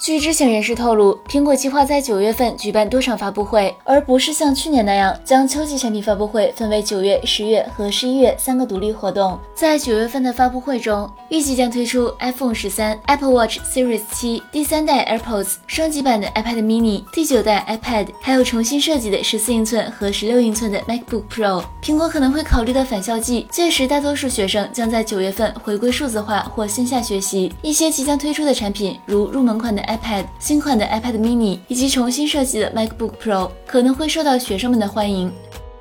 据知情人士透露，苹果计划在九月份举办多场发布会，而不是像去年那样将秋季产品发布会分为九月、十月和十一月三个独立活动。在九月份的发布会中，预计将推出 iPhone 十三、Apple Watch Series 七、第三代 AirPods、升级版的 iPad Mini、第九代 iPad，还有重新设计的十四英寸和十六英寸的 MacBook Pro。苹果可能会考虑的返校季，届时大多数学生将在九月份回归数字化或线下学习。一些即将推出的产品，如入门款的。iPad 新款的 iPad Mini 以及重新设计的 MacBook Pro 可能会受到学生们的欢迎。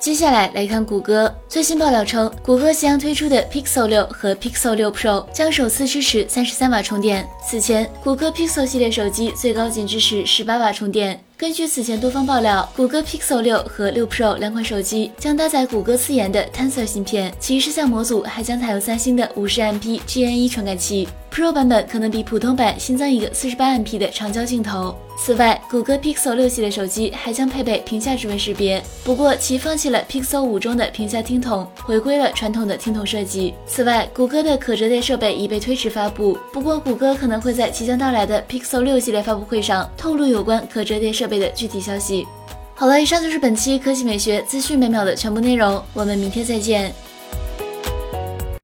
接下来来看谷歌，最新爆料称，谷歌即将推出的 Pixel 六和 Pixel 六 Pro 将首次支持三十三瓦充电。此前，谷歌 Pixel 系列手机最高仅支持十八瓦充电。根据此前多方爆料，谷歌 Pixel 六和六 Pro 两款手机将搭载谷歌自研的 Tensor 芯片，其摄像模组还将采用三星的五十 MP GN1 传感器。Pro 版本可能比普通版新增一个四十八 MP 的长焦镜头。此外，谷歌 Pixel 六系列手机还将配备屏下指纹识别，不过其放弃了 Pixel 五中的屏下听筒，回归了传统的听筒设计。此外，谷歌的可折叠设备已被推迟发布，不过谷歌可能会在即将到来的 Pixel 六系列发布会上透露有关可折叠设备的具体消息。好了，以上就是本期科技美学资讯每秒的全部内容，我们明天再见。